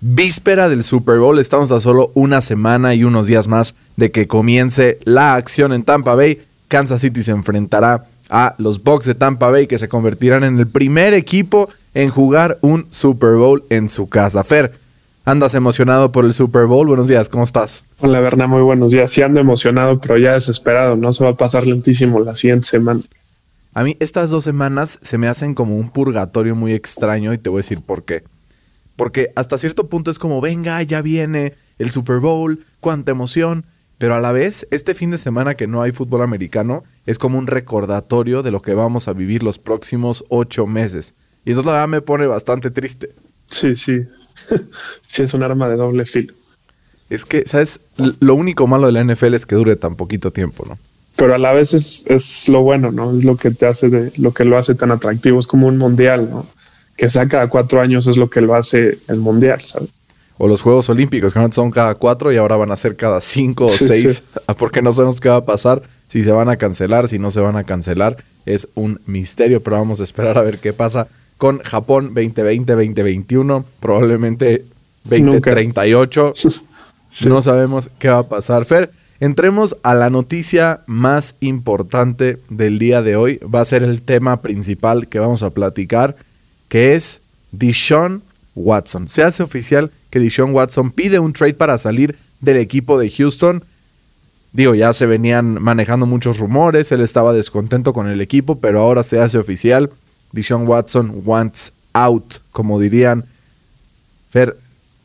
víspera del Super Bowl estamos a solo una semana y unos días más de que comience la acción en Tampa Bay. Kansas City se enfrentará a los Bucks de Tampa Bay que se convertirán en el primer equipo en jugar un Super Bowl en su casa. Fer, ¿andas emocionado por el Super Bowl? Buenos días, ¿cómo estás? Hola, Berna, muy buenos días. Sí ando emocionado, pero ya desesperado, ¿no? Se va a pasar lentísimo la siguiente semana. A mí estas dos semanas se me hacen como un purgatorio muy extraño y te voy a decir por qué. Porque hasta cierto punto es como, venga, ya viene el Super Bowl, cuánta emoción. Pero a la vez, este fin de semana que no hay fútbol americano es como un recordatorio de lo que vamos a vivir los próximos ocho meses. Y entonces la verdad me pone bastante triste. Sí, sí. sí, es un arma de doble filo. Es que, ¿sabes? Lo único malo de la NFL es que dure tan poquito tiempo, ¿no? pero a la vez es, es, lo bueno, ¿no? Es lo que te hace de, lo que lo hace tan atractivo. Es como un mundial, ¿no? Que sea cada cuatro años es lo que lo hace el mundial, ¿sabes? O los Juegos Olímpicos, que son cada cuatro y ahora van a ser cada cinco o seis, porque no sabemos qué va a pasar, si se van a cancelar, si no se van a cancelar. Es un misterio, pero vamos a esperar a ver qué pasa con Japón 2020-2021, probablemente 2038. No sabemos qué va a pasar. Fer, Entremos a la noticia más importante del día de hoy. Va a ser el tema principal que vamos a platicar, que es Dishon Watson. Se hace oficial que Dishon Watson pide un trade para salir del equipo de Houston. Digo, ya se venían manejando muchos rumores, él estaba descontento con el equipo, pero ahora se hace oficial. Dishon Watson wants out, como dirían. Fer,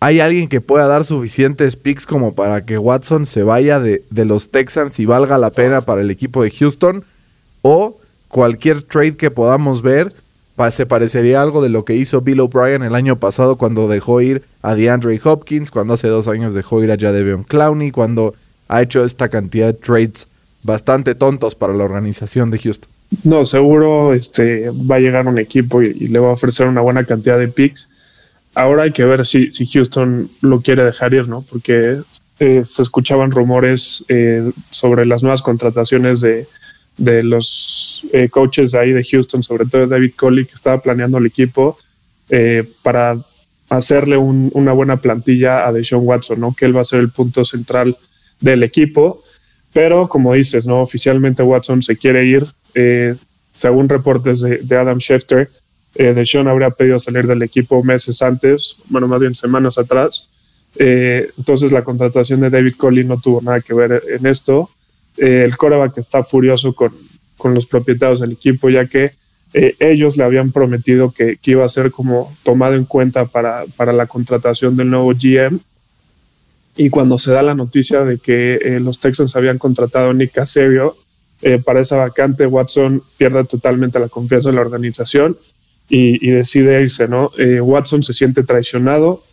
¿Hay alguien que pueda dar suficientes picks como para que Watson se vaya de, los Texans y valga la pena para el equipo de Houston? ¿O cualquier trade que podamos ver se parecería algo de lo que hizo Bill O'Brien el año pasado cuando dejó ir a DeAndre Hopkins, cuando hace dos años dejó ir a Jadeveon Clowney, cuando ha hecho esta cantidad de trades bastante tontos para la organización de Houston? No, seguro este, va a llegar un equipo y le va a ofrecer una buena cantidad de picks Ahora hay que ver si, si Houston lo quiere dejar ir, ¿no? Porque eh, se escuchaban rumores eh, sobre las nuevas contrataciones de, de los eh, coaches ahí de Houston, sobre todo David Coley, que estaba planeando el equipo para hacerle una buena plantilla a Deshaun Watson, ¿no? Que él va a ser el punto central del equipo. Pero como dices, ¿no? Oficialmente Watson se quiere ir. según reportes de, Adam Schefter, eh, Deshaun habría pedido salir del equipo meses antes, bueno, más bien semanas atrás. Eh, entonces la contratación de David Coley no tuvo nada que ver en esto. Eh, el que está furioso con, con, los propietarios del equipo, ya que eh, ellos le habían prometido que, que, iba a ser como tomado en cuenta para, para, la contratación del nuevo GM. Y cuando se da la noticia de que los Texans habían contratado a Nick Casario para esa vacante, Watson pierde totalmente la confianza en la organización y, decide irse, ¿no? Eh, Watson se siente traicionado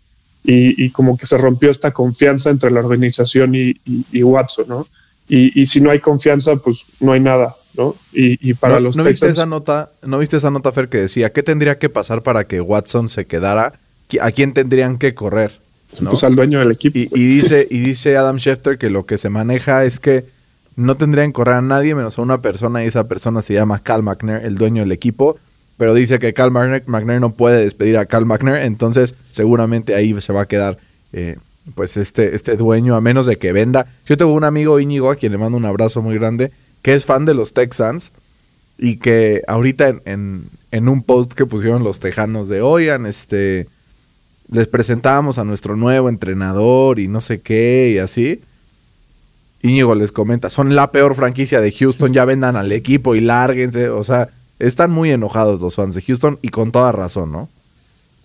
y, como que se rompió esta confianza entre la organización y, Watson, ¿no? Y, si no hay confianza, pues no hay nada, ¿no? Y, para los ¿no viste esa nota, ¿No viste esa nota, Fer, que decía qué tendría que pasar para que Watson se quedara? ¿A quién tendrían que correr? Pues al dueño del equipo. Y, dice, y dice Adam Schefter que lo que se maneja es que no tendrían que correr a nadie menos a una persona y esa persona se llama Cal McNair, el dueño del equipo pero dice que Cal McNair, no puede despedir a Cal McNair, entonces seguramente ahí se va a quedar eh, pues este, este dueño, a menos de que venda. Yo tengo un amigo Íñigo, a quien le mando un abrazo muy grande, que es fan de los Texans y que ahorita en, un post que pusieron los tejanos de, oigan, este, les presentábamos a nuestro nuevo entrenador y no sé qué y así. Íñigo les comenta, son la peor franquicia de Houston, ya vendan al equipo y lárguense, o sea, están muy enojados los fans de Houston y con toda razón, ¿no?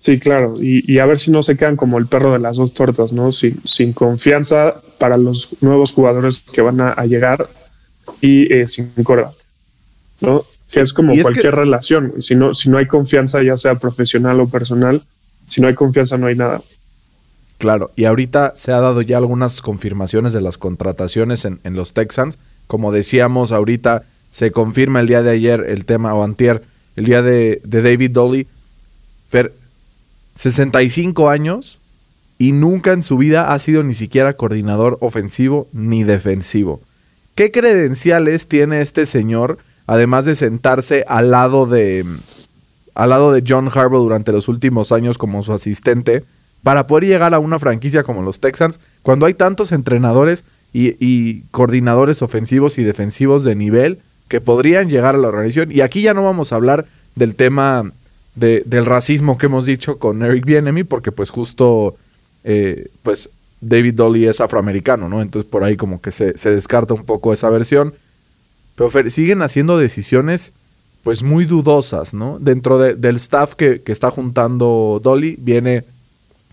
Sí, claro. Y, a ver si no se quedan como el perro de las dos tortas, ¿no? Sin, sin confianza para los nuevos jugadores que van a, llegar y eh, sin coreback, ¿no? Sí, es como cualquier relación. Si no, si no hay confianza, ya sea profesional o personal, si no hay confianza, no hay nada. Claro, y ahorita se ha dado ya algunas confirmaciones de las contrataciones en, en los Texans. Como decíamos ahorita, se confirma el día de ayer el tema, o antier, el día de, de David Dolly. Fer, 65 años y nunca en su vida ha sido ni siquiera coordinador ofensivo ni defensivo. ¿Qué credenciales tiene este señor, además de sentarse al lado de, al lado de John Harbaugh durante los últimos años como su asistente, para poder llegar a una franquicia como los Texans, cuando hay tantos entrenadores y, coordinadores ofensivos y defensivos de nivel que podrían llegar a la organización? Y aquí ya no vamos a hablar del tema del racismo que hemos dicho con Eric Bienemy, porque pues justo eh, pues David Dolly es afroamericano, ¿no? Entonces por ahí como que se, descarta un poco esa versión. Pero siguen haciendo decisiones pues muy dudosas, ¿no? Dentro del staff que, está juntando Dolly viene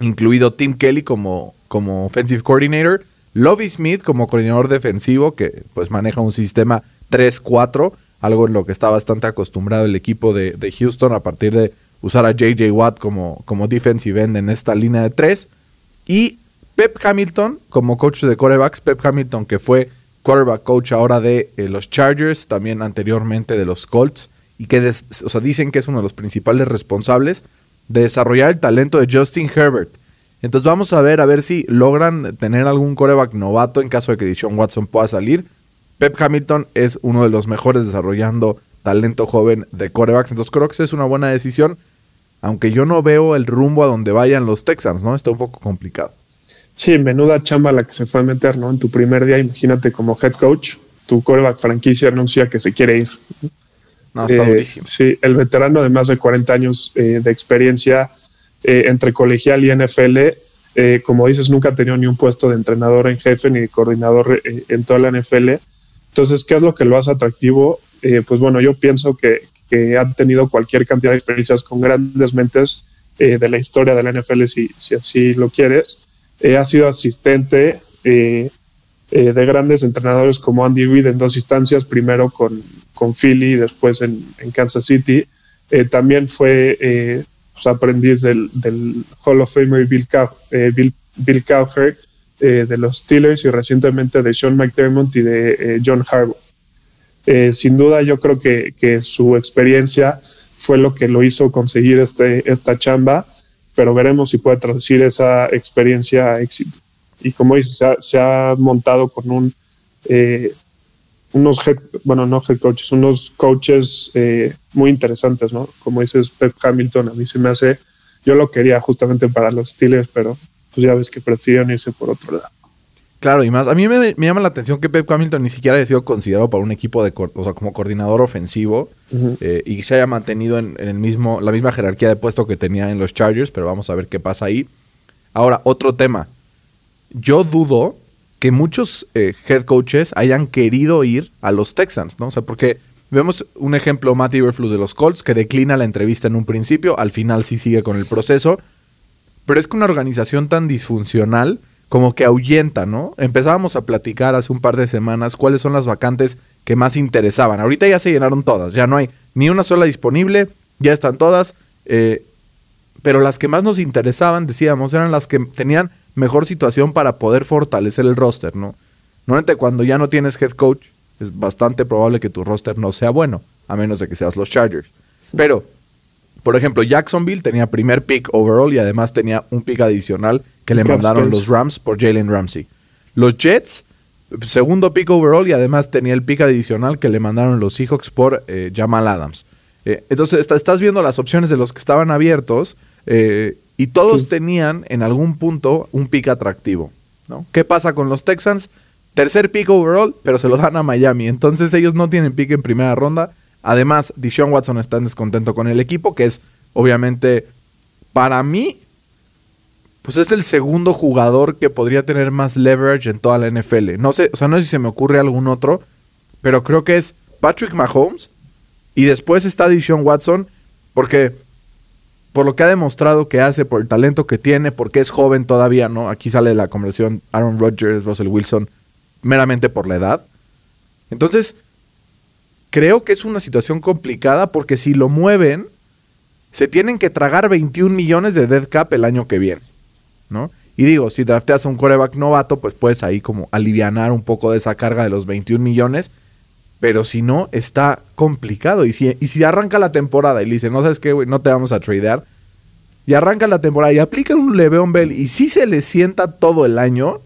incluido Tim Kelly como, como offensive coordinator, Lovie Smith como coordinador defensivo que pues maneja un sistema 3-4, algo en lo que está bastante acostumbrado el equipo de, Houston a partir de usar a JJ Watt como, como defensive end en esta línea de 3 y Pep Hamilton como coach de quarterbacks, Pep Hamilton que fue quarterback coach ahora de eh, los Chargers, también anteriormente de los Colts, y que o dicen que es uno de los principales responsables de desarrollar el talento de Justin Herbert. Entonces vamos a ver a ver si logran tener algún quarterback novato en caso de que Deshaun Watson pueda salir. Pep Hamilton es uno de los mejores desarrollando talento joven de quarterbacks, entonces creo que es una buena decisión aunque yo no veo el rumbo a donde vayan los Texans, ¿no? Está un poco complicado. Sí, menuda chamba la que se fue a meter, ¿no? En tu primer día, imagínate como head coach, tu coreback franquicia anuncia que se quiere ir. No, está eh, durísimo. Sí, el veterano de más de 40 años eh, de experiencia eh, entre colegial y NFL, como dices, nunca ha tenido ni un puesto de entrenador en jefe ni de coordinador en toda la NFL. Entonces, ¿qué es lo que lo hace atractivo? pues bueno, yo pienso que, que han tenido cualquier cantidad de experiencias con grandes mentes eh, de la historia de la NFL, si, si así lo quieres. Eh, ha sido asistente eh, de grandes entrenadores como Andy Reid en dos instancias, primero con, con Philly y después en, en Kansas City. también fue pues, aprendiz del, Hall of Famer Bill, Cow, Bill, Bill Cowher de los Steelers y recientemente de Sean McDermott y de John Harbaugh. Eh, sin duda yo creo que, su experiencia fue lo que lo hizo conseguir este, esta chamba, pero veremos si puede traducir esa experiencia a éxito. Y como dices, se ha, montado con un, eh, unos, bueno, no head coaches, unos coaches eh, muy interesantes, ¿no? Como dices, Pep Hamilton, a mí se me hace, yo lo quería justamente para los Steelers, pero pues ya ves que prefieren irse por otro lado. Claro, y más. A mí me, llama la atención que Pep Hamilton ni siquiera haya sido considerado para un equipo de, o sea, como coordinador ofensivo eh, y se haya mantenido en, el mismo, la misma jerarquía de puesto que tenía en los Chargers, pero vamos a ver qué pasa ahí. Ahora, otro tema. Yo dudo que muchos eh, head coaches hayan querido ir a los Texans, ¿no? O sea, porque vemos un ejemplo, Matt Iberflus de los Colts, que declina la entrevista en un principio, al final sí sigue con el proceso, pero es que una organización tan disfuncional como que ahuyenta, ¿no? Empezábamos a platicar hace un par de semanas cuáles son las vacantes que más interesaban. Ahorita ya se llenaron todas, ya no hay ni una sola disponible, ya están todas, eh, pero las que más nos interesaban, decíamos, eran las que tenían mejor situación para poder fortalecer el roster, ¿no? Normalmente cuando ya no tienes head coach, es bastante probable que tu roster no sea bueno, a menos de que seas los Chargers. Pero por ejemplo, Jacksonville tenía primer pick overall y además tenía un pick adicional que le mandaron los Rams por Jalen Ramsey. Los Jets, segundo pick overall y además tenía el pick adicional que le mandaron los Seahawks por eh, Jamal Adams. Eh, entonces estás viendo las opciones de los que estaban abiertos eh, y todos tenían en algún punto un pick atractivo. ¿no? ¿Qué pasa con los Texans? Tercer pick overall, pero se lo dan a Miami. Entonces ellos no tienen pick en primera ronda Además, Deshaun Watson está en descontento con el equipo, que es obviamente para mí, pues es el segundo jugador que podría tener más leverage en toda la NFL. No sé, o sea, no sé si se me ocurre algún otro, pero creo que es Patrick Mahomes y después está Deshaun Watson, porque por lo que ha demostrado que hace, por el talento que tiene, porque es joven todavía, ¿no? Aquí sale la conversión Aaron Rodgers, Russell Wilson, meramente por la edad. Entonces, creo que es una situación complicada porque si lo mueven, se tienen que tragar 21 millones de dead cap el año que viene, ¿no? Y digo, si drafteas a un coreback novato, pues puedes ahí como alivianar un poco de esa carga de los 21 millones. Pero si no, está complicado. Y si, y si arranca la temporada y le dicen, no sabes qué, güey, no te vamos a tradear. Y arranca la temporada y aplica un Le'Veon Bell y si se le sienta todo el año.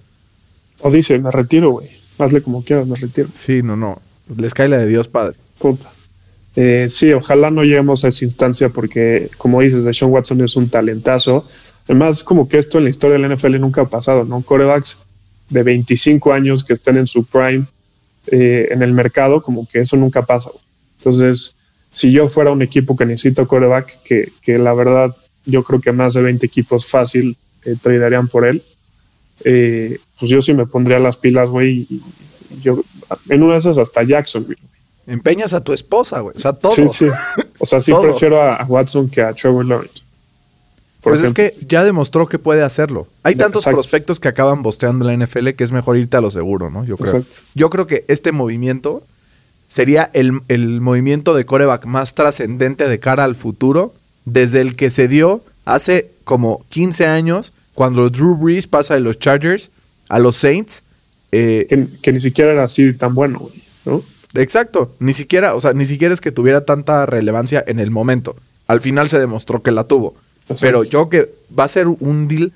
O dice, me retiro, güey. Hazle como quieras, me retiro. Sí, no, no. Les cae la de Dios, padre. Puta. Eh, sí, ojalá no lleguemos a esa instancia porque, como dices, Sean Watson es un talentazo. Además, como que esto en la historia de la NFL nunca ha pasado, ¿no? Corebacks de 25 años que estén en su prime eh, en el mercado, como que eso nunca pasa. Entonces, si yo fuera un equipo que necesito coreback, que, que la verdad yo creo que más de 20 equipos fácil eh, tradearían por él, eh, pues yo sí me pondría las pilas, güey. Yo, en una de esas hasta Jacksonville. Empeñas a tu esposa, güey. O sea, todo. Sí, sí. O sea, sí prefiero a, Watson que a Trevor Lawrence. Pues es que ya demostró que puede hacerlo. Hay tantos prospectos que acaban bosteando la NFL que es mejor irte a lo seguro, ¿no? Yo creo. Yo creo que este movimiento sería el, el movimiento de coreback más trascendente de cara al futuro desde el que se dio hace como 15 años cuando Drew Brees pasa de los Chargers a los Saints. Eh, que, ni siquiera era así tan bueno, ¿no? Exacto, ni siquiera, o sea, ni siquiera es que tuviera tanta relevancia en el momento. Al final se demostró que la tuvo. Pero yo que va a ser un deal,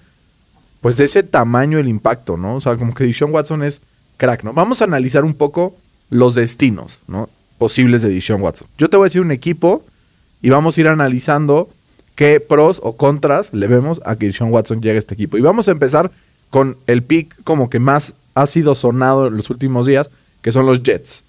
pues de ese tamaño el impacto, ¿no? O sea, como que Dishon Watson es crack, ¿no? Vamos a analizar un poco los destinos, ¿no? Posibles de Dishon Watson. Yo te voy a decir un equipo y vamos a ir analizando qué pros o contras le vemos a que Sean Watson llegue a este equipo. Y vamos a empezar con el pick como que más ha sido sonado en los últimos días, que son los Jets.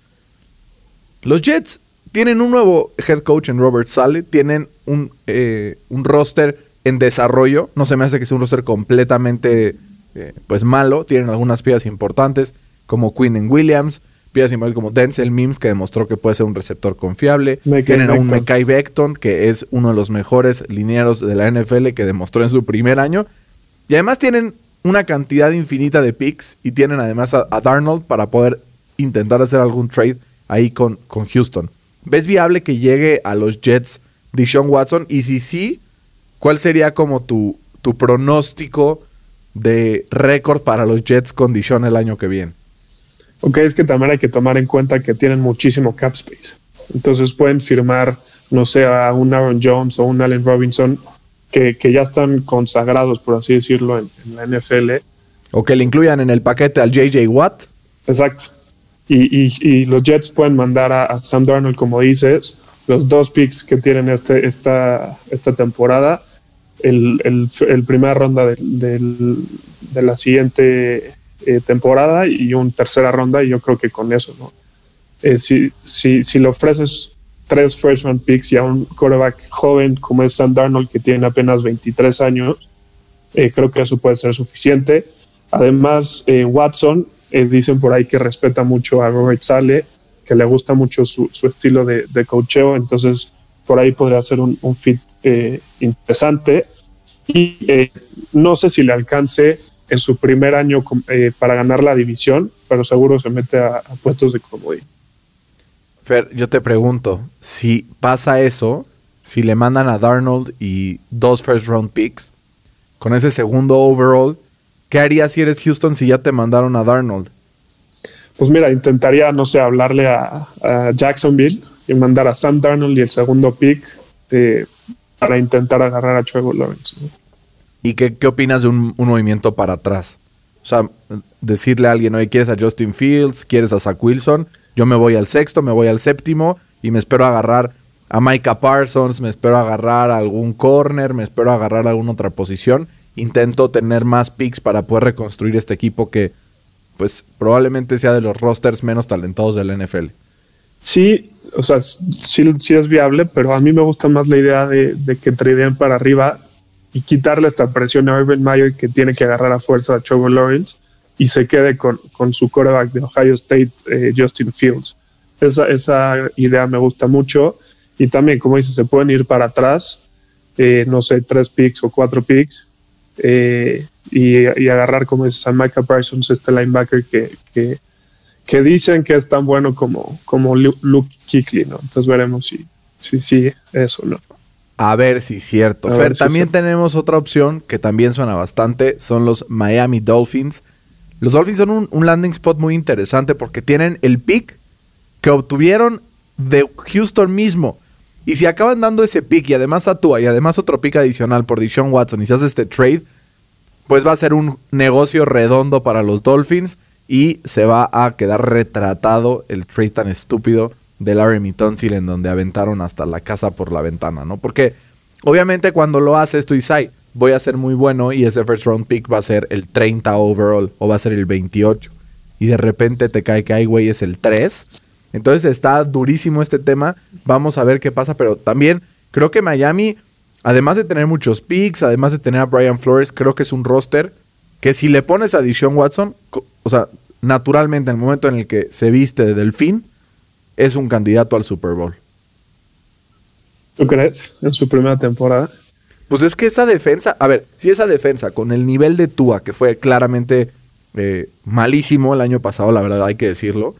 Los Jets tienen un nuevo head coach en Robert Sale, tienen un, eh, un roster en desarrollo, no se me hace que sea un roster completamente eh, pues malo, tienen algunas piezas importantes como Quinn Williams, piezas igual como Denzel Mims, que demostró que puede ser un receptor confiable. Tienen a un Mekai Beckton, que es uno de los mejores linieros de la NFL, que demostró en su primer año. Y además tienen una cantidad infinita de picks y tienen además a, Darnold para poder intentar hacer algún trade ahí con, con Houston. ¿Ves viable que llegue a los Jets Deshaun Watson? Y si sí, ¿cuál sería como tu, tu pronóstico de récord para los Jets con Deshaun el año que viene? Ok, es que también hay que tomar en cuenta que tienen muchísimo cap space. Entonces pueden firmar, no sé, a un Aaron Jones o un Allen Robinson que, ya están consagrados, por así decirlo, en, la NFL. O que le incluyan en el paquete al JJ Watt. Exacto. Y, los Jets pueden mandar a, Sam Darnold, como dices, los dos picks que tienen este, esta, esta temporada, el, el, primera ronda de la siguiente eh, temporada y un tercera ronda y yo creo que con eso, ¿no? Eh, si, si, si le ofreces tres first round picks y a un quarterback joven como es Sam Darnold que tiene apenas 23 años, eh, creo que eso puede ser suficiente. Además, Watson, dicen por ahí que respeta mucho a Robert Sale, que le gusta mucho su, su estilo de, de entonces por ahí podría ser un, un fit interesante. Y no sé si le alcance en su primer año eh, para ganar la división, pero seguro se mete a, puestos de comodín. Fer, yo te pregunto, si pasa eso, si le mandan a Darnold y dos first round picks, con ese segundo overall, ¿qué harías si eres Houston si ya te mandaron a Darnold? Pues mira, intentaría, no sé, hablarle a, Jacksonville y mandar a Sam Darnold y el segundo pick eh, para intentar agarrar a Trevor Lawrence. ¿Y qué, qué opinas de un, movimiento para atrás? O sea, decirle a alguien, oye, ¿quieres a Justin Fields? ¿Quieres a Zach Wilson? Yo me voy al sexto, me voy al séptimo y me espero agarrar a Micah Parsons, me espero agarrar a algún corner, me espero agarrar a alguna otra posición. Intento tener más picks para poder reconstruir este equipo que, pues, probablemente sea de los rosters menos talentosos del NFL. Sí, o sea, sí, sí es viable, pero a mí me gusta más la idea de, de que tradeen para arriba y quitarle esta presión a Urban Meyer que tiene que agarrar a fuerza a Trevor Lawrence y se quede con, su quarterback de Ohio State, eh, Justin Fields. Esa, esa idea me gusta mucho y también, como dice, se pueden ir para atrás, eh, no sé, tres picks o cuatro picks eh, y, agarrar, como dices, a Micah Parsons, este linebacker que, que, que, dicen que es tan bueno como, como Luke Kuechly, ¿no? Entonces veremos si, si, si eso no. A ver si es cierto. Fer, también tenemos otra opción que también suena bastante, son los Miami Dolphins. Los Dolphins son un, un landing spot muy interesante porque tienen el pick que obtuvieron de Houston mismo. Y si acaban dando ese pick y además Atua y además otro pick adicional por Deshaun Watson y se hace este trade, pues va a ser un negocio redondo para los Dolphins y se va a quedar retratado el trade tan estúpido de Larry Tonsil en donde aventaron hasta la casa por la ventana, ¿no? Porque obviamente cuando lo haces tú dices, voy a ser muy bueno y ese first round pick va a ser el 30 overall o va a ser el 28 y de repente te cae que hay güey es el 3 entonces está durísimo este tema. Vamos a ver qué pasa. Pero también creo que Miami, además de tener muchos picks, además de tener a Brian Flores, creo que es un roster que si le pones a Deshaun Watson, o sea, naturalmente en el momento en el que se viste de delfín, es un candidato al Super Bowl. ¿Tú crees? En su primera temporada. Pues es que esa defensa, a ver, si esa defensa con el nivel de Tua, que fue claramente eh, malísimo el año pasado, la verdad hay que decirlo,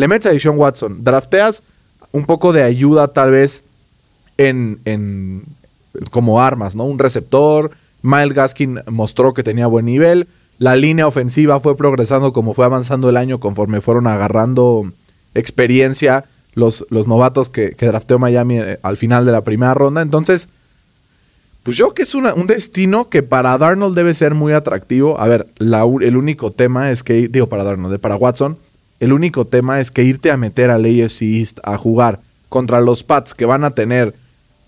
le metes a Watson, drafteas un poco de ayuda tal vez en, como armas, ¿no? Un receptor, Miles Gaskin mostró que tenía buen nivel, la línea ofensiva fue progresando como fue avanzando el año conforme fueron agarrando experiencia los, los novatos que, que, drafteó Miami eh, al final de la primera ronda. Entonces, pues yo que es un destino que para Darnold debe ser muy atractivo. A ver, el único tema es que, digo para Darnold, para Watson, el único tema es que irte a meter al AFC East a jugar contra los Pats que van a tener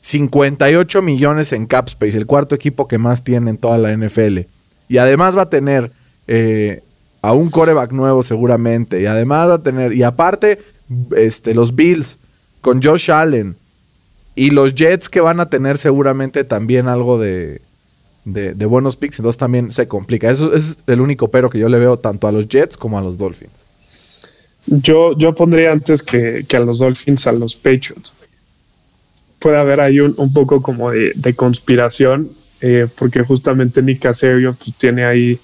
58 millones en cap space, el cuarto equipo que más tiene en toda la NFL. Y además va a tener eh, a un coreback nuevo seguramente. Y además va a tener, y aparte, este, los Bills con Josh Allen. Y los Jets que van a tener seguramente también algo de, de, buenos picks. Entonces también se complica. Eso es el único pero que yo le veo tanto a los Jets como a los Dolphins. Yo, yo pondría antes que, a los Dolphins a los Patriots. Puede haber ahí un, poco como de, conspiración, eh, porque justamente Nick Casario pues, tiene ahí,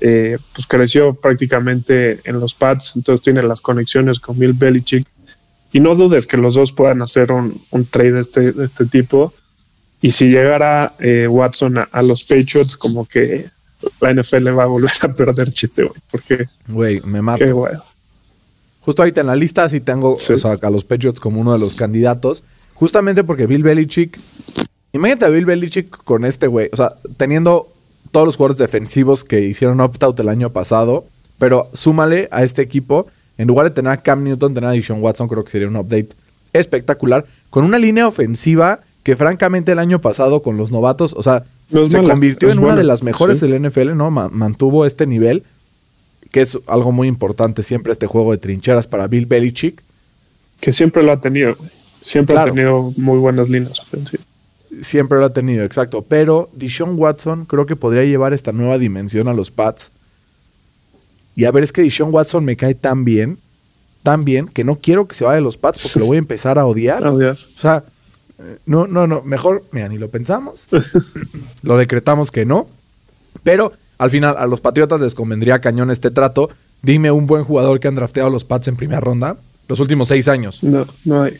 eh, pues creció prácticamente en los pads, entonces tiene las conexiones con Bill Belichick. Y no dudes que los dos puedan hacer un, trade de este, de este tipo. Y si llegara eh, Watson a, los Patriots, como que la NFL va a volver a perder chiste, güey. Porque. Güey, me mato. Qué Justo ahorita en la lista sí tengo a los Patriots como uno de los candidatos. Justamente porque Bill Belichick. Imagínate a Bill Belichick con este güey. O sea, teniendo todos los jugadores defensivos que hicieron opt-out el año pasado. Pero súmale a este equipo. En lugar de tener a Cam Newton, tener a Deshaun Watson, creo que sería un update espectacular. Con una línea ofensiva que, francamente, el año pasado con los novatos, o sea, se convirtió en una de las mejores del NFL, ¿no? mantuvo este nivel que es algo muy importante siempre este juego de trincheras para Bill Belichick. Que siempre lo ha tenido, siempre ha tenido muy buenas líneas ofensivas. Siempre lo ha tenido, exacto. Pero Deshaun Watson creo que podría llevar esta nueva dimensión a los Pats. Y a ver, es que Deshaun Watson me cae tan bien, tan bien, que no quiero que se vaya de los Pats porque lo voy a empezar a odiar. odiar. O sea, no, no, no. Mejor, mira, ni lo pensamos. lo decretamos que no. Pero al final, a los Patriotas les convendría cañón este trato. Dime un buen jugador que han drafteado los Pats en primera ronda los últimos seis años. No, no hay.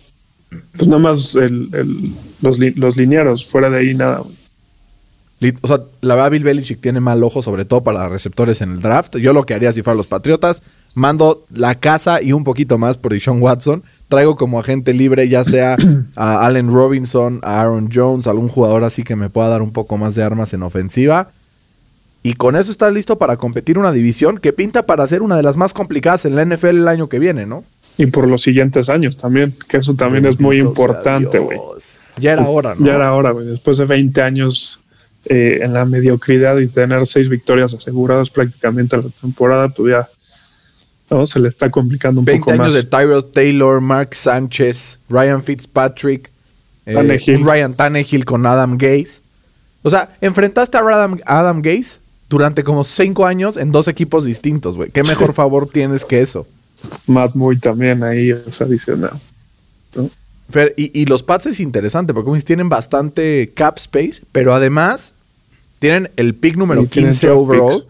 Pues nada más los, los fuera de ahí nada. O sea, la verdad, Bill Belichick tiene mal ojo, sobre todo para receptores en el draft. Yo lo que haría si fuera los Patriotas, mando la casa y un poquito más por Deshaun Watson. Traigo como agente libre, ya sea a Allen Robinson, a Aaron Jones, algún jugador así que me pueda dar un poco más de armas en ofensiva. Y con eso estás listo para competir una división que pinta para ser una de las más complicadas en la NFL el año que viene, ¿no? Y por los siguientes años también, que eso también es muy importante, güey. Ya era hora, ¿no? Ya era hora, güey. Después de 20 años eh, en la mediocridad y tener seis victorias aseguradas prácticamente a la temporada, pues ya ¿no? se le está complicando un poco más. 20 años de Tyrell Taylor, Mark Sánchez, Ryan Fitzpatrick, eh, Ryan Tannehill con Adam Gaze. O sea, enfrentaste a Adam, Adam Gaze durante como cinco años en dos equipos distintos, güey. ¿Qué mejor favor tienes que eso? Matt Muy también ahí, sea, dice, no. y, los Pats es interesante porque tienen bastante cap space, pero además tienen el pick número 15 overall.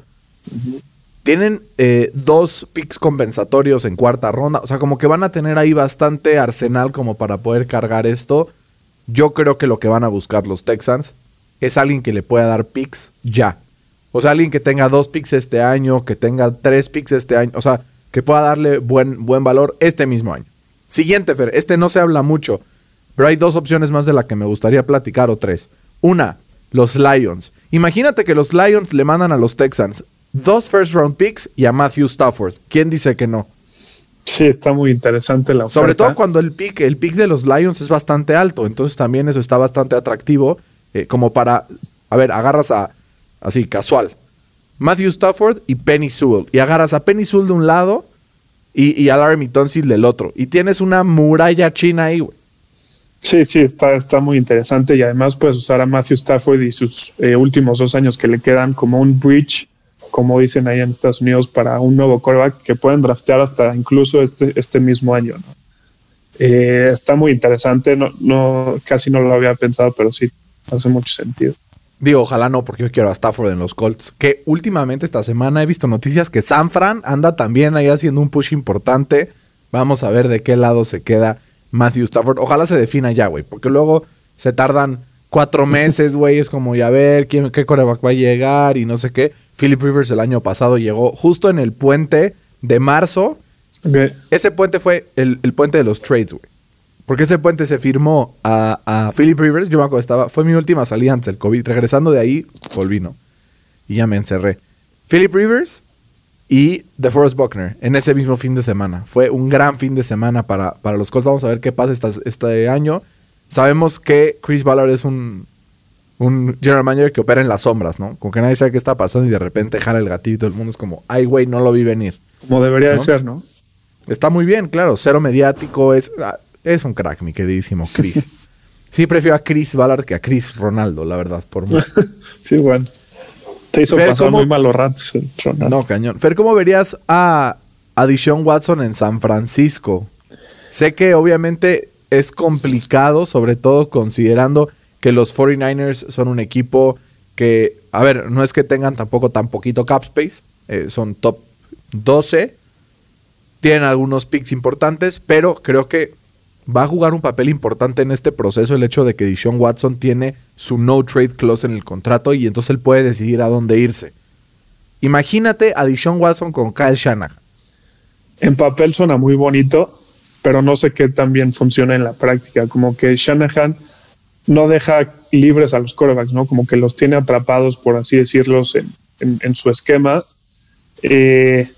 Tienen eh, dos picks compensatorios en cuarta ronda. O sea, como que van a tener ahí bastante arsenal como para poder cargar esto. yo creo que lo que van a buscar los Texans es alguien que le pueda dar picks ya. O sea, alguien que tenga dos picks este año, que tenga tres picks este año. O sea, que pueda darle buen, buen valor este mismo año. Siguiente, Fer. Este no se habla mucho, pero hay dos opciones más de la que me gustaría platicar o tres. Una, los Lions. Imagínate que los Lions le mandan a los Texans dos first round picks y a Matthew Stafford. ¿Quién dice que no? Sí, está muy interesante la oferta. Sobre todo cuando el pick, el pick de los Lions es bastante alto, entonces también eso está bastante atractivo, eh, como para, a ver, agarras a, así, casual, Matthew Stafford y Penny Sewell, y agarras a Penny Sewell de un lado y, a Laramie Tonsil del otro, y tienes una muralla china ahí, güey. Sí, sí, está, está muy interesante y además puedes usar a Matthew Stafford y sus eh, últimos dos años que le quedan como un bridge como dicen ahí en Estados Unidos, para un nuevo quarterback que pueden draftear hasta incluso este, este mismo año. Eh, está muy interesante, no, no, casi no lo había pensado, pero sí, hace mucho sentido. Digo, ojalá no, porque yo quiero a Stafford en los Colts. Que últimamente esta semana he visto noticias que San Fran anda también ahí haciendo un push importante. Vamos a ver de qué lado se queda Matthew Stafford. Ojalá se defina ya, güey, porque luego se tardan cuatro meses, güey. Es como, ya ver quién, qué coreback va a llegar y no sé qué. Philip Rivers el año pasado llegó justo en el puente de marzo. Ese puente fue el, puente de los trades, güey. Porque ese puente se firmó a, Philip Rivers. Yo me acuerdo, estaba, fue mi última salida antes del COVID. Regresando de ahí, volví, ¿no? Y ya me encerré. Philip Rivers y DeForest Buckner en ese mismo fin de semana. Fue un gran fin de semana para, para los Colts. Vamos a ver qué pasa este año. Sabemos que Chris Ballard es un, un general manager que opera en las sombras, ¿no? Con que nadie sabe qué está pasando y de repente jala el gatito y todo el mundo es como, ay, güey, no lo vi venir. Como debería de ser, ¿no? Está muy bien, claro. Cero mediático, es, es un crack, mi queridísimo Chris. sí, prefiero a Chris Ballard que a Chris Ronaldo, la verdad, por mí. sí, bueno. Te hizo pasar muy malos ratos, Ronaldo. No, cañón. Fer, ¿cómo verías a, a Dishon Watson en San Francisco? Sé que obviamente es complicado, sobre todo considerando que los 49ers son un equipo que, a ver, no es que tengan tampoco tan poquito cap space, eh, son top 12, tienen algunos picks importantes, pero creo que va a jugar un papel importante en este proceso el hecho de que Dishon Watson tiene su no trade clause en el contrato y entonces él puede decidir a dónde irse. Imagínate a Dishon Watson con Kyle Shanahan. En papel suena muy bonito, pero no sé qué tan bien funciona en la práctica. Como que Shanahan no deja libres a los corebacks, ¿no? Como que los tiene atrapados, por así decirlos, en, su esquema. Eh,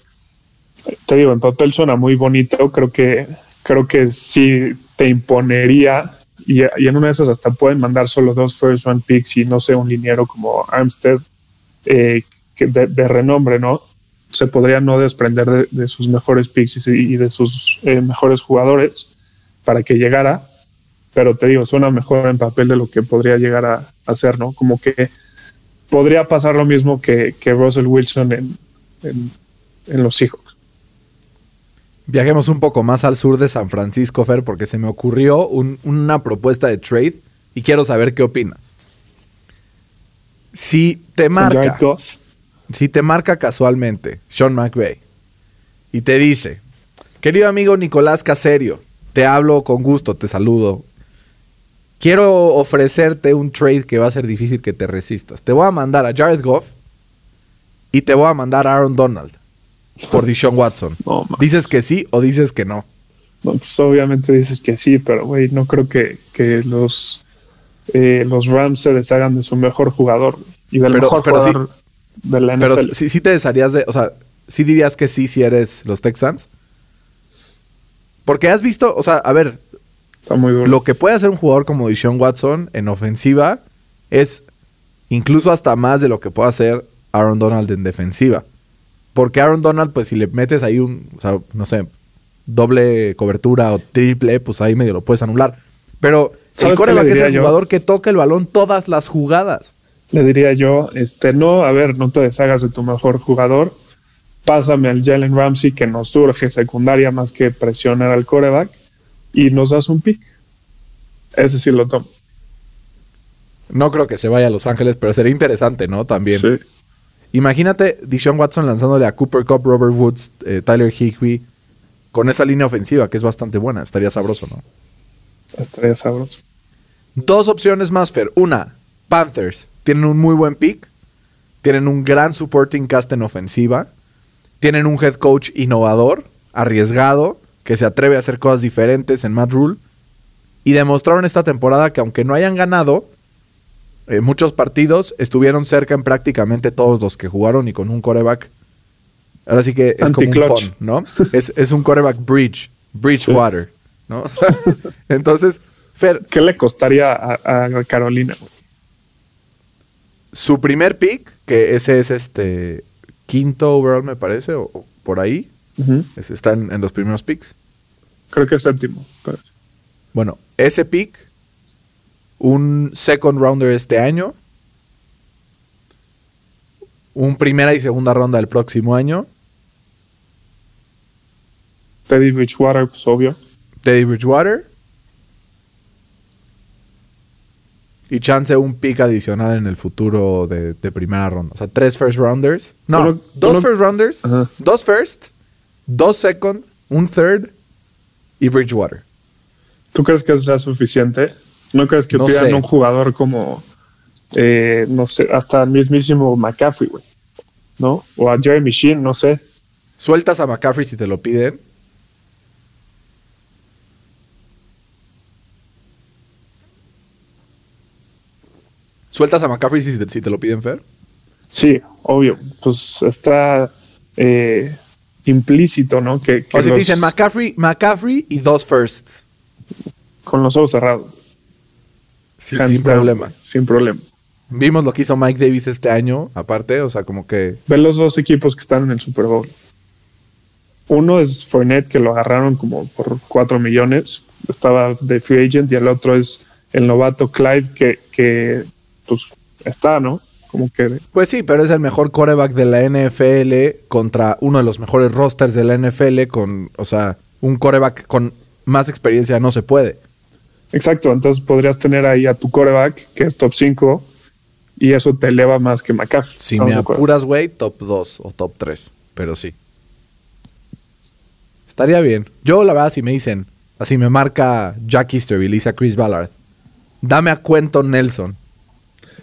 te digo, en papel suena muy bonito, creo que, creo que sí te imponería y, en una de esas hasta pueden mandar solo dos first round picks y no sé, un liniero como Armstead eh, de, renombre, ¿no? Se podría no desprender de, sus mejores picks y, de sus eh, mejores jugadores para que llegara pero te digo, suena mejor en papel de lo que podría llegar a, hacer, ¿no? Como que podría pasar lo mismo que, Russell Wilson en, los Seahawks. Viajemos un poco más al sur de San Francisco, Fer, porque se me ocurrió una propuesta de trade y quiero saber qué opinas. Si te marca, si te marca casualmente Sean McVay y te dice, querido amigo Nicolás Caserio, te hablo con gusto, te saludo, quiero ofrecerte un trade que va a ser difícil que te resistas. Te voy a mandar a Jared Goff y te voy a mandar a Aaron Donald por Deshaun Watson. ¿Dices que sí o dices que no? pues obviamente dices que sí, pero güey, no creo que, los, eh, los Rams se deshagan de su mejor jugador y del mejor jugador de la NFL. Pero sí, sí te desharías de, o sea, sí dirías que sí si eres los Texans. Porque has visto, o sea, a ver, lo que puede hacer un jugador como Deshaun Watson en ofensiva es incluso hasta más de lo que puede hacer Aaron Donald en defensiva. Porque Aaron Donald, pues si le metes ahí un, o sea, no sé, doble cobertura o triple, pues ahí medio lo puedes anular. Pero el coreback es el jugador que toca el balón todas las jugadas. Le diría yo, este, no, a ver, no te deshagas de tu mejor jugador. Pásame al Jalen Ramsey que nos surge secundaria más que presionar al coreback y nos das un pick. Ese sí lo tomo. No creo que se vaya a Los Ángeles, pero sería interesante, ¿no? También. Sí. Imagínate Dishon Watson lanzándole a Cooper Cup, Robert Woods, eh, Tyler Higby, con esa línea ofensiva que es bastante buena. Estaría sabroso, ¿no? Estaría sabroso. Dos opciones más, Fer. Una, Panthers. Tienen un muy buen pick. Tienen un gran supporting cast en ofensiva. Tienen un head coach innovador, arriesgado, que se atreve a hacer cosas diferentes en Matt Rule. Y demostraron esta temporada que aunque no hayan ganado eh, muchos partidos, estuvieron cerca en prácticamente todos los que jugaron y con un coreback. Ahora sí que es como un pon, ¿no? es, es un coreback bridge, Bridgewater, ¿no? entonces, Fer. ¿Qué le costaría a, Carolina? Su primer pick, que ese es este quinto overall, me parece, o, por ahí. está en, los primeros picks. Creo que es séptimo. Bueno, ese pick, un second rounder este año, un primera y segunda ronda el próximo año. Teddy Bridgewater, pues obvio. Teddy Bridgewater. Y chance un pick adicional en el futuro de, primera ronda. O sea, tres first rounders. No, dos first rounders, dos first, dos second, un third y Bridgewater. ¿Tú crees que eso sea suficiente? ¿No crees que pidan un jugador como, eh, no sé, hasta el mismísimo McCaffrey, güey? ¿No? O a Jeremy Sheen, no sé. ¿Sueltas a McCaffrey si te lo piden? ¿Sueltas a McCaffrey si, te lo piden, Fer? Sí, obvio. Pues está eh, implícito, ¿no? Que, o si te dicen McCaffrey, McCaffrey y dos firsts. Con los ojos cerrados. Sin problema. Sin problema. Vimos lo que hizo Mike Davis este año, aparte, o sea, como que. Ven los dos equipos que están en el Super Bowl. Uno es Fournette, que lo agarraron como por 4 millones. Estaba de free agent, y el otro es el novato Clyde, que, que pues está, ¿no? Como que... Pues sí, pero es el mejor coreback de la NFL contra uno de los mejores rosters de la NFL con, o sea, un coreback con más experiencia no se puede. Exacto, entonces podrías tener ahí a tu coreback, que es top 5, y eso te eleva más que McCaffrey. Si me apuras, güey, top 2 o top 3, pero sí. Estaría bien. Yo, la verdad, si me dicen, así me marca Jack Easterby, Lisa Chris Ballard, dame a cuento Nelson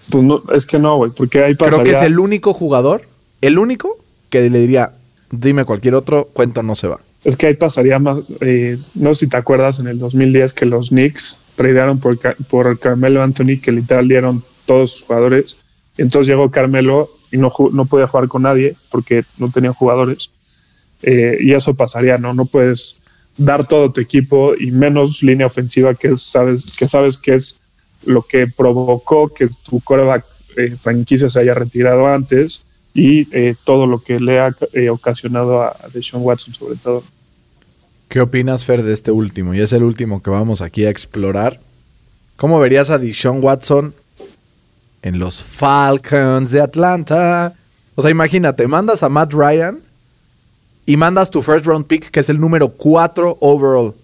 pues no, es que no, güey, porque ahí pasaría... Creo que es el único jugador, el único, que le diría, dime cualquier otro, cuento no se va. Es que ahí pasaría más, eh, no sé si te acuerdas, en el 2010 que los Knicks tradearon por, por Carmelo Anthony, que literal dieron todos sus jugadores. Entonces llegó Carmelo y no, no podía jugar con nadie porque no tenía jugadores. Eh, y eso pasaría, ¿no? No puedes dar todo tu equipo y menos línea ofensiva que sabes que sabes que es lo que provocó que tu coreback eh, franquicia se haya retirado antes y eh, todo lo que le ha eh, ocasionado a Deshaun Watson sobre todo. ¿Qué opinas, Fer, de este último? Y es el último que vamos aquí a explorar. ¿Cómo verías a Deshaun Watson en los Falcons de Atlanta? O sea, imagínate, mandas a Matt Ryan y mandas tu first round pick, que es el número 4 overall.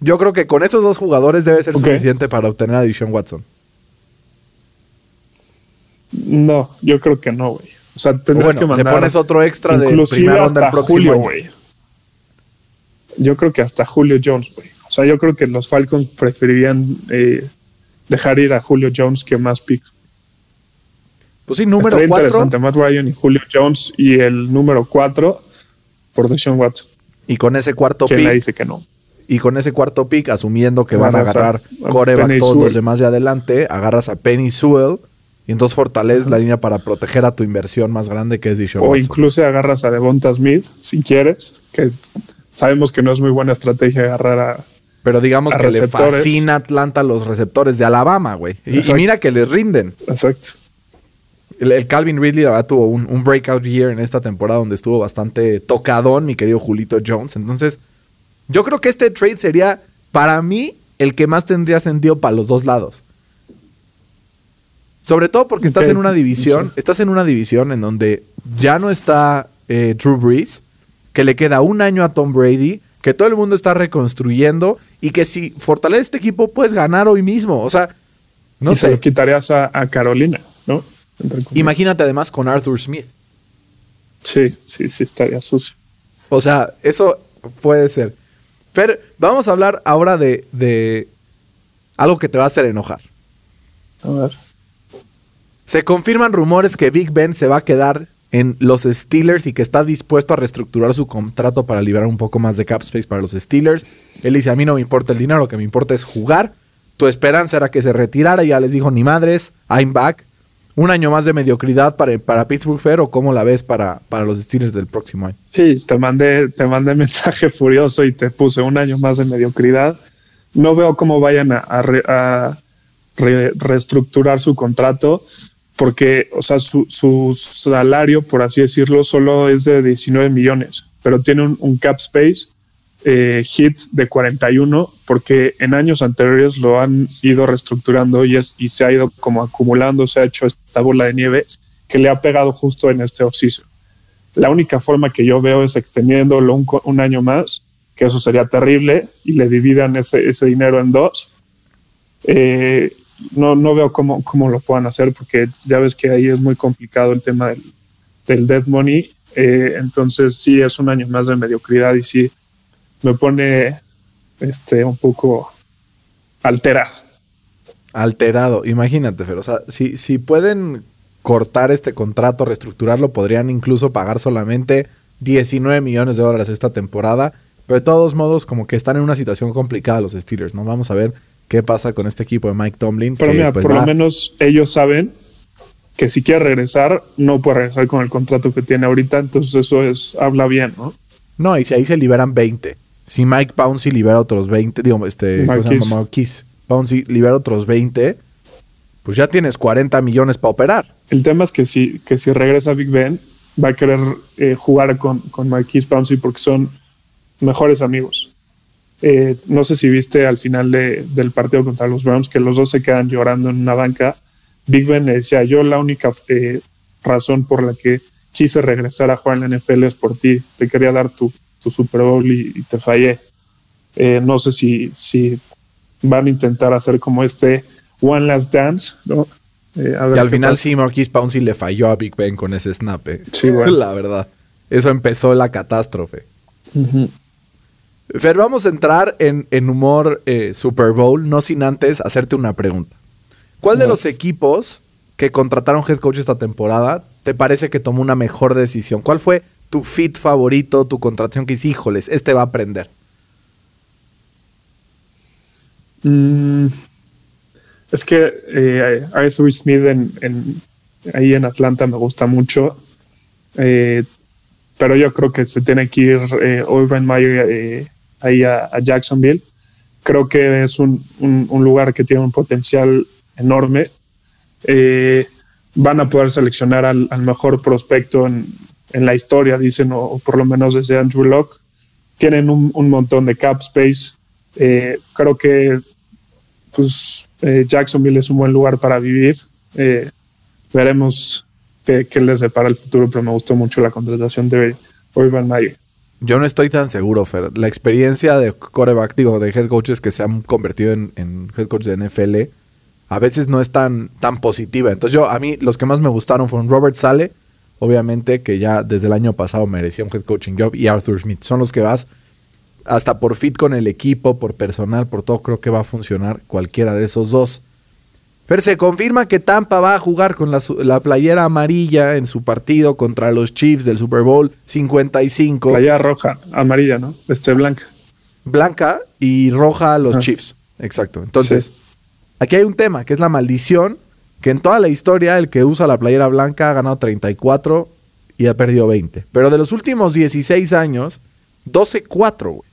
Yo creo que con esos dos jugadores debe ser suficiente para obtener a Deshaun Watson. No, yo creo que no, güey. O sea, tendrás que mandar. Te pones otro extra de primera ronda del próximo güey. Yo creo que hasta Julio Jones, güey. O sea, yo creo que los Falcons preferirían eh, dejar ir a Julio Jones que más picks. Pues sí, número 4. interesante, Matt Ryan y Julio Jones y el número 4 por Deshaun Watson. Y con ese cuarto pick. dice que no? Y con ese cuarto pick, asumiendo que van a agarrar coreback todos los demás de adelante, agarras a Penny Sewell y entonces fortaleces la línea para proteger a tu inversión más grande que es Dishon O incluso agarras a Devonta Smith, si quieres, que sabemos que no es muy buena estrategia agarrar a. Pero digamos que le fascina a Atlanta los receptores de Alabama, güey. Y, mira que les rinden. Exacto. El, Calvin Ridley, la verdad, tuvo un, un breakout year en esta temporada donde estuvo bastante tocadón, mi querido Julito Jones. Entonces, yo creo que este trade sería, para mí, el que más tendría sentido para los dos lados. Sobre todo porque estás en una división, estás en una división en donde ya no está eh, Drew Brees, que le queda un año a Tom Brady, que todo el mundo está reconstruyendo y que si fortalece este equipo puedes ganar hoy mismo. O sea, no sé. Se lo quitarías a, Carolina, ¿no? Imagínate además con Arthur Smith. Sí, sí, sí, estaría sucio. O sea, eso puede ser. Pero vamos a hablar ahora de, Algo que te va a hacer enojar. A ver. Se confirman rumores que Big Ben se va a quedar en los Steelers y que está dispuesto a reestructurar su contrato para liberar un poco más de cap space para los Steelers. Él dice, a mí no me importa el dinero, lo que me importa es jugar. Tu esperanza era que se retirara ya les dijo, ni madres, I'm back. Un año más de mediocridad para, para Pittsburgh Fair o cómo la ves para, para los Steelers del próximo año. Sí, te mandé, te mandé mensaje furioso y te puse un año más de mediocridad. No veo cómo vayan a, reestructurar su contrato porque, o sea, su, su, salario, por así decirlo, solo es de 19 millones, pero tiene un, un cap space eh, hit de 41 porque en años anteriores lo han ido reestructurando y, es, y se ha ido como acumulando, se ha hecho esta bola de nieve que le ha pegado justo en este off-season. La única forma que yo veo es extendiéndolo un, un, año más, que eso sería terrible, y le dividan ese, ese dinero en dos. Eh, no, no veo cómo, cómo lo puedan hacer porque ya ves que ahí es muy complicado el tema del, del dead money. Eh, entonces sí es un año más de mediocridad y sí me pone este, un poco alterado. Alterado, imagínate, pero o sea, si, si pueden cortar este contrato, reestructurarlo, podrían incluso pagar solamente 19 millones de dólares esta temporada. Pero de todos modos, como que están en una situación complicada los Steelers, ¿no? Vamos a ver qué pasa con este equipo de Mike Tomlin. Pero mira, pues, por lo menos ellos saben que si quiere regresar, no puede regresar con el contrato que tiene ahorita, entonces eso es, habla bien, ¿no? No, y si ahí se liberan 20. Si Mike Pouncey libera otros 20, digo, este, Marquis Pouncey libera otros 20, pues ya tienes 40 millones para operar. El tema es que si, que si regresa Big Ben, va a querer eh, jugar con, con Marquise Pouncey porque son mejores amigos. Eh, no sé si viste al final de, del partido contra los Browns que los dos se quedan llorando en una banca. Big Ben le decía, yo la única eh, razón por la que quise regresar a jugar en la NFL es por ti. Te quería dar tu, Super Bowl y, te fallé. Eh, no sé si, si van a intentar hacer como este One Last Dance, ¿no? Eh, y al final sí, Marquis Pouncey le falló a Big Ben con ese snap. Eh. Sí, bueno. La verdad. Eso empezó la catástrofe. Pero vamos a entrar en, en humor Super Bowl, no sin antes hacerte una pregunta. ¿Cuál de los equipos que contrataron head coach esta temporada te parece que tomó una mejor decisión? ¿Cuál fue tu fit favorito, tu contratación que dices, híjoles, este va a aprender? Mm, es que eh, Arthur Smith en, ahí en Atlanta me gusta mucho. Eh, pero yo creo que se tiene que ir eh, Urban Meyer eh, ahí a, Jacksonville. Creo que es un, lugar que tiene un potencial enorme. van a poder seleccionar al, al mejor prospecto en, en la historia, dicen, o, por lo menos desde Andrew Locke. Tienen un, montón de cap space. Eh, creo que pues, eh, Jacksonville es un buen lugar para vivir. Eh, veremos qué, les depara el futuro, pero me gustó mucho la contratación de Urban Meyer. Yo no estoy tan seguro, Fer. La experiencia de coreback, digo, de head coaches que se han convertido en, head coaches de NFL, a veces no es tan, tan positiva. Entonces yo, a mí, los que más me gustaron fueron Robert Sale, obviamente que ya desde el año pasado merecía un head coaching job, y Arthur Smith. Son los que vas hasta por fit con el equipo, por personal, por todo, creo que va a funcionar cualquiera de esos dos. Pero se confirma que Tampa va a jugar con la, playera amarilla en su partido contra los Chiefs del Super Bowl 55. Playera roja, amarilla, ¿no? Este blanca. Blanca y roja a los Chiefs. Exacto. Entonces, aquí hay un tema, que es la maldición que en toda la historia el que usa la playera blanca ha ganado 34 y ha perdido 20. Pero de los últimos 16 años, 12-4, güey.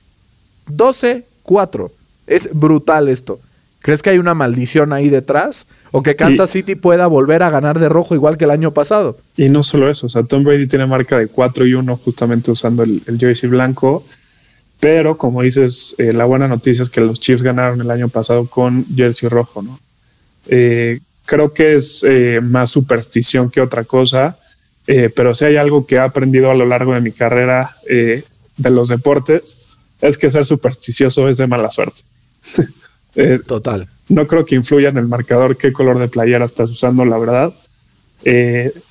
12-4. Es brutal esto. ¿Crees que hay una maldición ahí detrás? ¿O que Kansas City pueda volver a ganar de rojo igual que el año pasado? Y no solo eso, o sea, Tom Brady tiene marca de 4 y 1 justamente usando el, jersey blanco. Pero como dices, eh, la buena noticia es que los Chiefs ganaron el año pasado con jersey rojo, ¿no? Eh, creo que es eh, más superstición que otra cosa, pero si hay algo que he aprendido a lo largo de mi carrera de los deportes, es que ser supersticioso es de mala suerte. Total. No creo que influya en el marcador qué color de playera estás usando, la verdad.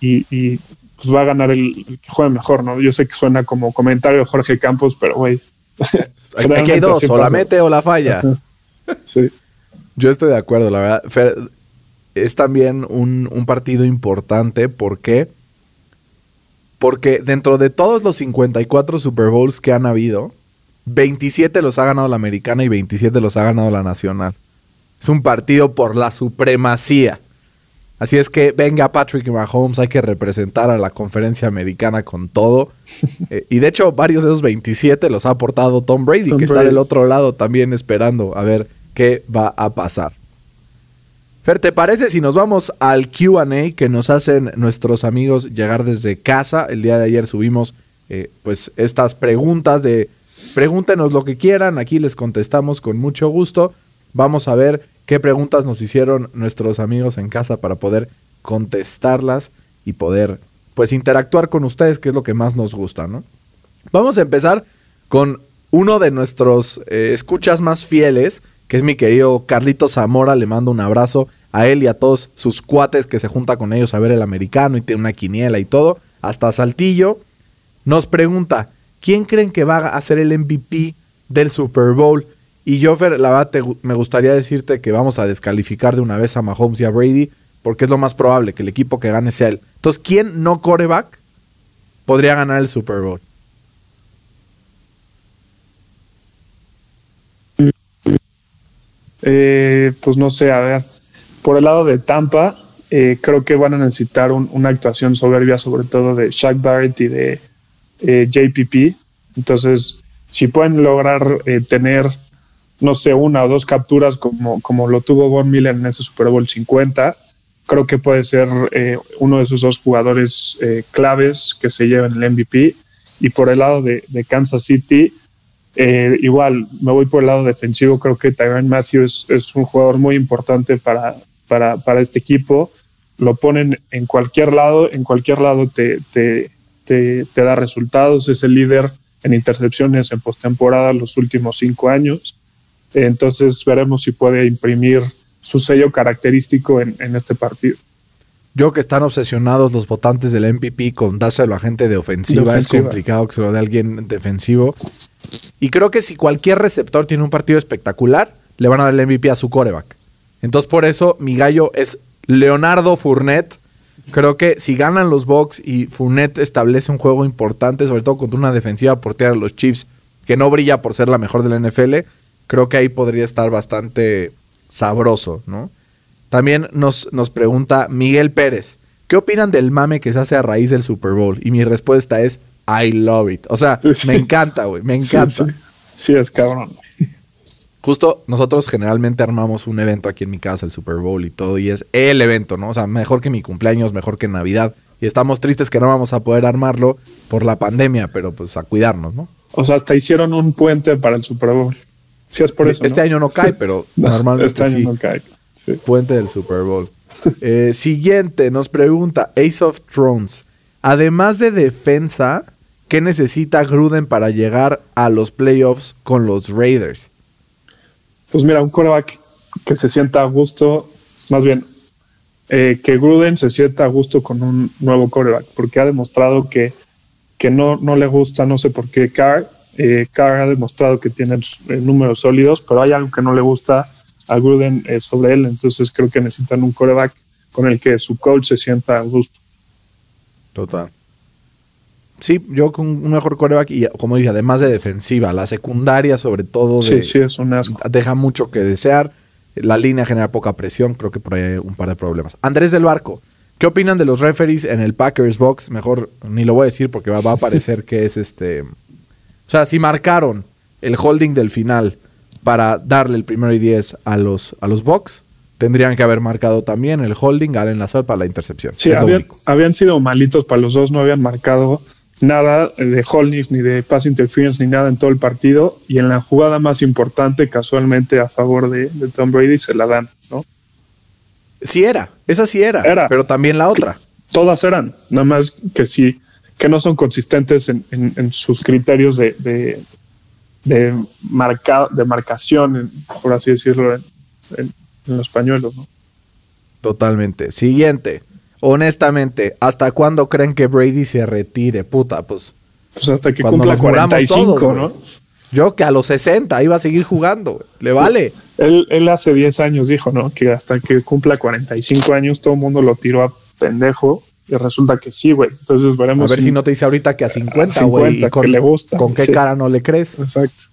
Y, pues va a ganar el, que juegue mejor, ¿no? Yo sé que suena como comentario de Jorge Campos, pero güey. Aquí hay dos, o la mete o la falla. sí. Yo estoy de acuerdo, la verdad. Fer, es también un, un partido importante. ¿Por qué? Porque dentro de todos los 54 Super Bowls que han habido, 27 los ha ganado la americana y 27 los ha ganado la nacional. Es un partido por la supremacía. Así es que venga Patrick Mahomes, hay que representar a la conferencia americana con todo. Eh, y de hecho, varios de esos 27 los ha aportado Tom Brady, Tom que está del otro lado también esperando a ver qué va a pasar. Fer, ¿te parece si nos vamos al QA que nos hacen nuestros amigos llegar desde casa? El día de ayer subimos eh, pues estas preguntas de pregúntenos lo que quieran, aquí les contestamos con mucho gusto. Vamos a ver qué preguntas nos hicieron nuestros amigos en casa para poder contestarlas y poder pues interactuar con ustedes, que es lo que más nos gusta, ¿no? Vamos a empezar con uno de nuestros eh, escuchas más fieles, que es mi querido Carlito Zamora. Le mando un abrazo a él y a todos sus cuates que se junta con ellos a ver el americano y tiene una quiniela y todo. Hasta Saltillo. Nos pregunta, ¿quién creen que va a ser el MVP del Super Bowl? Y yo, la verdad, me gustaría decirte que vamos a descalificar de una vez a Mahomes y a Brady, porque es lo más probable que el equipo que gane sea él. Entonces, ¿quién no coreback podría ganar el Super Bowl? Eh, pues no sé, a ver, por el lado de Tampa, eh, creo que van a necesitar un- una actuación soberbia, sobre todo de Shaq Barrett y de eh, JPP. Entonces, si pueden lograr eh, tener, no sé, una o dos capturas como, como lo tuvo Von Miller en ese Super Bowl 50, creo que puede ser eh, uno de esos dos jugadores eh, claves que se lleven el MVP. Y por el lado de, Kansas City, igual, me voy por el lado defensivo. Creo que Tyron Matthews es un jugador muy importante para, para, para este equipo. Lo ponen en cualquier lado, en cualquier lado te, te, te da resultados. Es el líder en intercepciones en postemporada los últimos cinco años. Entonces veremos si puede imprimir su sello característico en, en este partido. Yo que están obsesionados los votantes del MVP con dárselo a gente de ofensiva, De es complicado que se lo dé a alguien defensivo. Y creo que si cualquier receptor tiene un partido espectacular, le van a dar el MVP a su coreback. Entonces por eso mi gallo es Leonardo Fournette. Creo que si ganan los Bucks y Fournette establece un juego importante, sobre todo contra una defensiva porteada de los Chiefs, que no brilla por ser la mejor de la NFL, creo que ahí podría estar bastante sabroso, ¿no? También nos, nos pregunta Miguel Pérez, ¿qué opinan del mame que se hace a raíz del Super Bowl? Y mi respuesta es, I love it. O sea, Sí. me encanta, güey, me encanta. Sí, sí. Sí, es cabrón. Justo nosotros generalmente armamos un evento aquí en mi casa, el Super Bowl y todo, y es el evento, ¿no? O sea, mejor que mi cumpleaños, mejor que Navidad. Y estamos tristes que no vamos a poder armarlo por la pandemia, pero pues a cuidarnos, ¿no? O sea, hasta hicieron un puente para el Super Bowl. Sí, es por eso. este ¿no? año no cae, pero No, normalmente este año sí. no cae. Sí. Puente del Super Bowl. Eh, siguiente, nos pregunta Ace of Thrones. Además de defensa, ¿qué necesita Gruden para llegar a los playoffs con los Raiders? Pues mira, un coreback que se sienta a gusto, más bien, eh, que Gruden se sienta a gusto con un nuevo coreback, porque ha demostrado que, que no, no le gusta, no sé por qué, Carr. Eh, Carr ha demostrado que tiene eh, números sólidos, pero hay algo que no le gusta a Gruden eh, sobre él, entonces creo que necesitan un coreback con el que su coach se sienta a gusto. Total. Sí, yo con un mejor coreback y como dije, además de defensiva, la secundaria sobre todo de- Sí, sí, es un asco. deja mucho que desear. La línea genera poca presión, creo que por ahí hay un par de problemas. Andrés del Barco, ¿qué opinan de los referees en el Packers Box? Mejor ni lo voy a decir porque va, va a parecer que es este... O sea, si marcaron el holding del final para darle el primero y 10 a los, a los Bucks, tendrían que haber marcado también el holding al enlazar para la intercepción. Sí, único. habían sido malitos para los dos, no habían marcado nada de holdings ni de pass interference ni nada en todo el partido y en la jugada más importante casualmente a favor de, de Tom Brady se la dan, ¿no? Sí era, esa sí era, Era. pero también la otra. Todas eran, nada más que sí, que no son consistentes en, en- en sus criterios de, de, de, marca, de marcación, por así decirlo, en, en, en los pañuelos, ¿no? Totalmente. Siguiente. Honestamente, ¿hasta cuándo creen que Brady se retire? Puta, pues Pues hasta que cumpla nos muramos 45, todos, ¿no? güey. yo que a los 60 iba a seguir jugando. güey. Le vale. Él, él hace 10 años dijo, ¿no? Que hasta que cumpla 45 años todo el mundo lo tiró a pendejo y resulta que sí, güey. Entonces veremos. A ver si, no te dice ahorita que a 50, güey. Con, que le gusta. ¿Con qué cara no le crees? Exacto.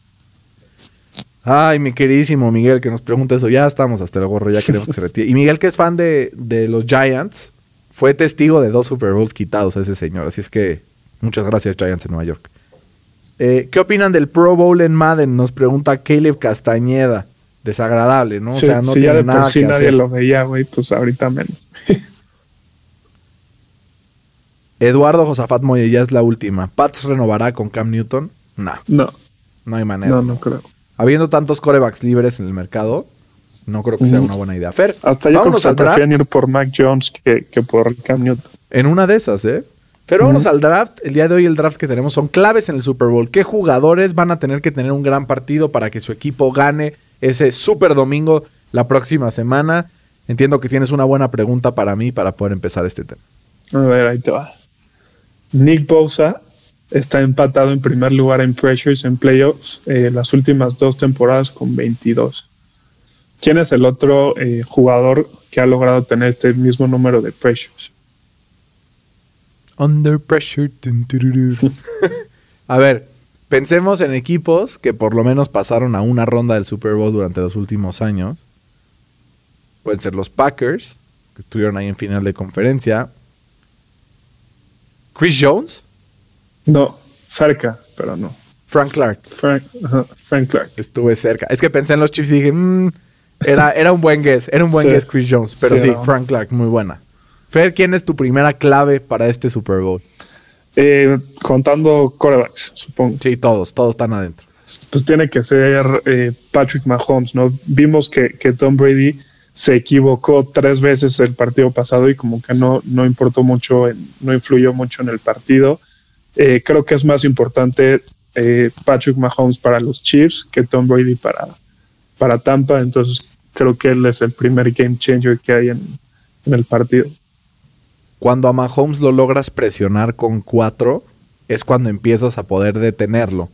Ay, mi queridísimo Miguel, que nos pregunta eso. Ya estamos hasta el gorro, ya queremos que se retire. Y Miguel, que es fan de, de los Giants, fue testigo de dos Super Bowls quitados a ese señor. Así es que muchas gracias, Giants en Nueva York. Eh, ¿Qué opinan del Pro Bowl en Madden? Nos pregunta Caleb Castañeda. Desagradable, ¿no? o sea, no tiene nada por sí nadie lo veía, güey, pues ahorita menos. Eduardo Josafat Moya ya es la última. ¿Pats renovará con Cam Newton? No. No. No hay manera. No, no creo. Habiendo tantos corebacks libres en el mercado, no creo que sea una buena idea. Fer, hasta yo creo que se prefieren ir por Mac Jones que, que, por Cam Newton. En una de esas, ¿eh? Pero vámonos al draft. El día de hoy el draft que tenemos son claves en el Super Bowl. ¿Qué jugadores van a tener que tener un gran partido para que su equipo gane ese Super Domingo la próxima semana? Entiendo que tienes una buena pregunta para mí para poder empezar este tema. A ver, ahí te va. Nick Bosa está empatado en primer lugar en pressures en playoffs eh, las últimas dos temporadas con 22. ¿Quién es el otro eh, jugador que ha logrado tener este mismo número de pressures? Under pressure. a ver, pensemos en equipos que por lo menos pasaron a una ronda del Super Bowl durante los últimos años. Pueden ser los Packers, que estuvieron ahí en final de conferencia. Chris Jones. No, cerca, pero no. Frank Clark. Frank, Clark. Estuve cerca. Es que pensé en los Chiefs y dije, mm, era, era un buen guess. Era un buen guess Chris Jones. Pero sí, Frank Clark, muy buena. Fer, ¿quién es tu primera clave para este Super Bowl? Eh, contando corebacks, supongo. Sí, todos, todos están adentro. Pues tiene que ser eh, Patrick Mahomes, ¿no? Vimos que, que Tom Brady se equivocó tres veces el partido pasado y como que no, no importó mucho, no influyó mucho en el partido. Eh, creo que es más importante Patrick Mahomes para los Chiefs que Tom Brady para, para Tampa. Entonces creo que él es el primer game changer que hay en, en el partido. Cuando a Mahomes lo logras presionar con cuatro, es cuando empiezas a poder detenerlo.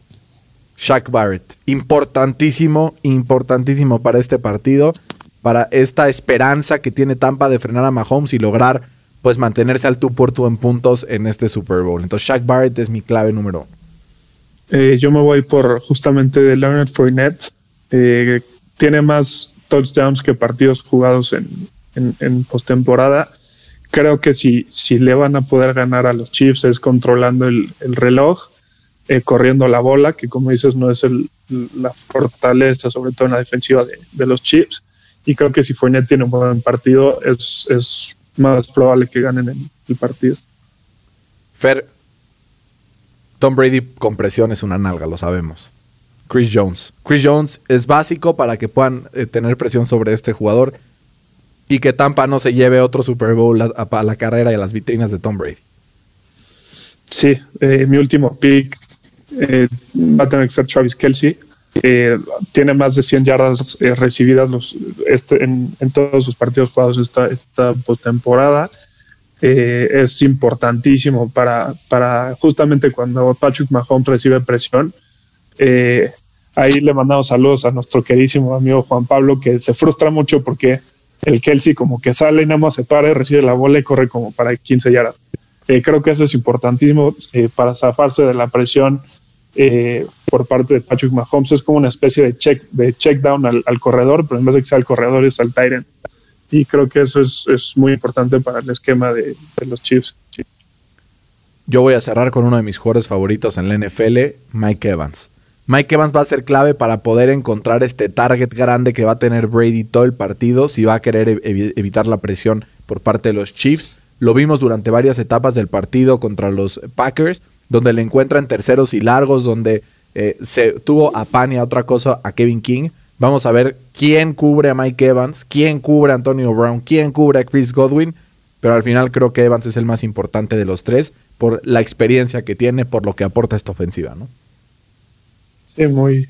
Shaq Barrett, importantísimo, importantísimo para este partido, para esta esperanza que tiene Tampa de frenar a Mahomes y lograr pues mantenerse al tú por tú en puntos en este Super Bowl. Entonces Shaq Barrett es mi clave número uno. Eh, yo me voy por justamente de Leonard Fournette. Eh, tiene más touchdowns que partidos jugados en, postemporada. Creo que si, si le van a poder ganar a los Chiefs es controlando el, reloj, eh, corriendo la bola, que como dices no es la fortaleza, sobre todo en la defensiva de, los Chiefs. Y creo que si Fournette tiene un buen partido, es, es más probable que ganen el, partido. Fer, Tom Brady con presión es una nalga, lo sabemos. Chris Jones. Chris Jones es básico para que puedan eh, tener presión sobre este jugador y que Tampa no se lleve otro Super Bowl a, la carrera y a las vitrinas de Tom Brady. Sí, eh, mi último pick eh, va a tener que ser Travis Kelsey. Tiene más de 100 yardas recibidas este, en, todos sus partidos jugados esta, esta postemporada. Es importantísimo para justamente cuando Patrick Mahomes recibe presión. Ahí le mandamos saludos a nuestro queridísimo amigo Juan Pablo, que se frustra mucho porque el Kelsey como que sale y nada más se para y recibe la bola y corre como para 15 yardas. creo que eso es importantísimo para zafarse de la presión eh, por parte de Patrick Mahomes. Es como una especie de check, de check down al, corredor, pero en vez de que sea el corredor es al Tyrant. Y creo que eso es, muy importante para el esquema de, los Chiefs. Yo voy a cerrar con uno de mis jugadores favoritos en la NFL, Mike Evans. Mike Evans va a ser clave para poder encontrar este target grande que va a tener Brady todo el partido si va a querer evitar la presión por parte de los Chiefs. Lo vimos durante varias etapas del partido contra los Packers donde le encuentran terceros y largos, donde eh, se tuvo a Pan y a otra cosa a Kevin King. Vamos a ver quién cubre a Mike Evans, quién cubre a Antonio Brown, quién cubre a Chris Godwin. Pero al final creo que Evans es el más importante de los tres por la experiencia que tiene, por lo que aporta esta ofensiva, ¿no? Sí, muy,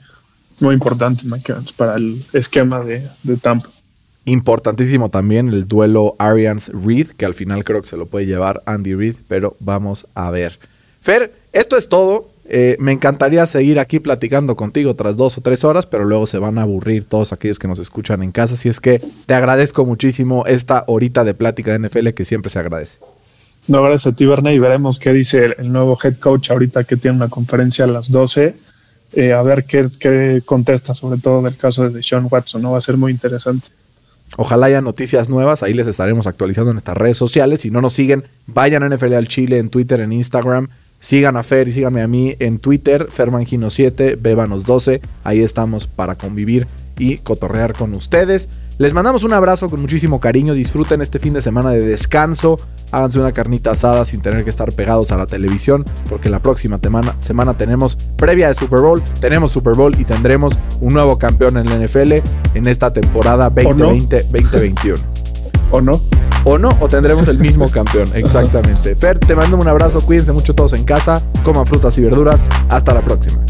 muy importante Mike Evans para el esquema de, de Tampa. Importantísimo también el duelo Arians-Reed, que al final creo que se lo puede llevar Andy Reid, pero vamos a ver. Fer, esto es todo. Eh, me encantaría seguir aquí platicando contigo tras dos o tres horas, pero luego se van a aburrir todos aquellos que nos escuchan en casa. Así es que te agradezco muchísimo esta horita de plática de NFL que siempre se agradece. No, gracias a ti, Berna, y veremos qué dice el, nuevo head coach ahorita que tiene una conferencia a las 12. Eh, a ver qué, qué, contesta, sobre todo en el caso de Sean Watson, ¿no? Va a ser muy interesante. Ojalá haya noticias nuevas, ahí les estaremos actualizando en nuestras redes sociales. Si no nos siguen, vayan a NFL al Chile en Twitter, en Instagram. Sigan a Fer y síganme a mí en Twitter, Fermangino7, Bebanos12. Ahí estamos para convivir y cotorrear con ustedes. Les mandamos un abrazo con muchísimo cariño. Disfruten este fin de semana de descanso. Háganse una carnita asada sin tener que estar pegados a la televisión. Porque la próxima semana, semana tenemos previa de Super Bowl. Tenemos Super Bowl y tendremos un nuevo campeón en la NFL en esta temporada 2020-2021. ¿O no? O no, o tendremos el mismo campeón. Exactamente. Fer, te mando un abrazo. Cuídense mucho todos en casa. Coman frutas y verduras. Hasta la próxima.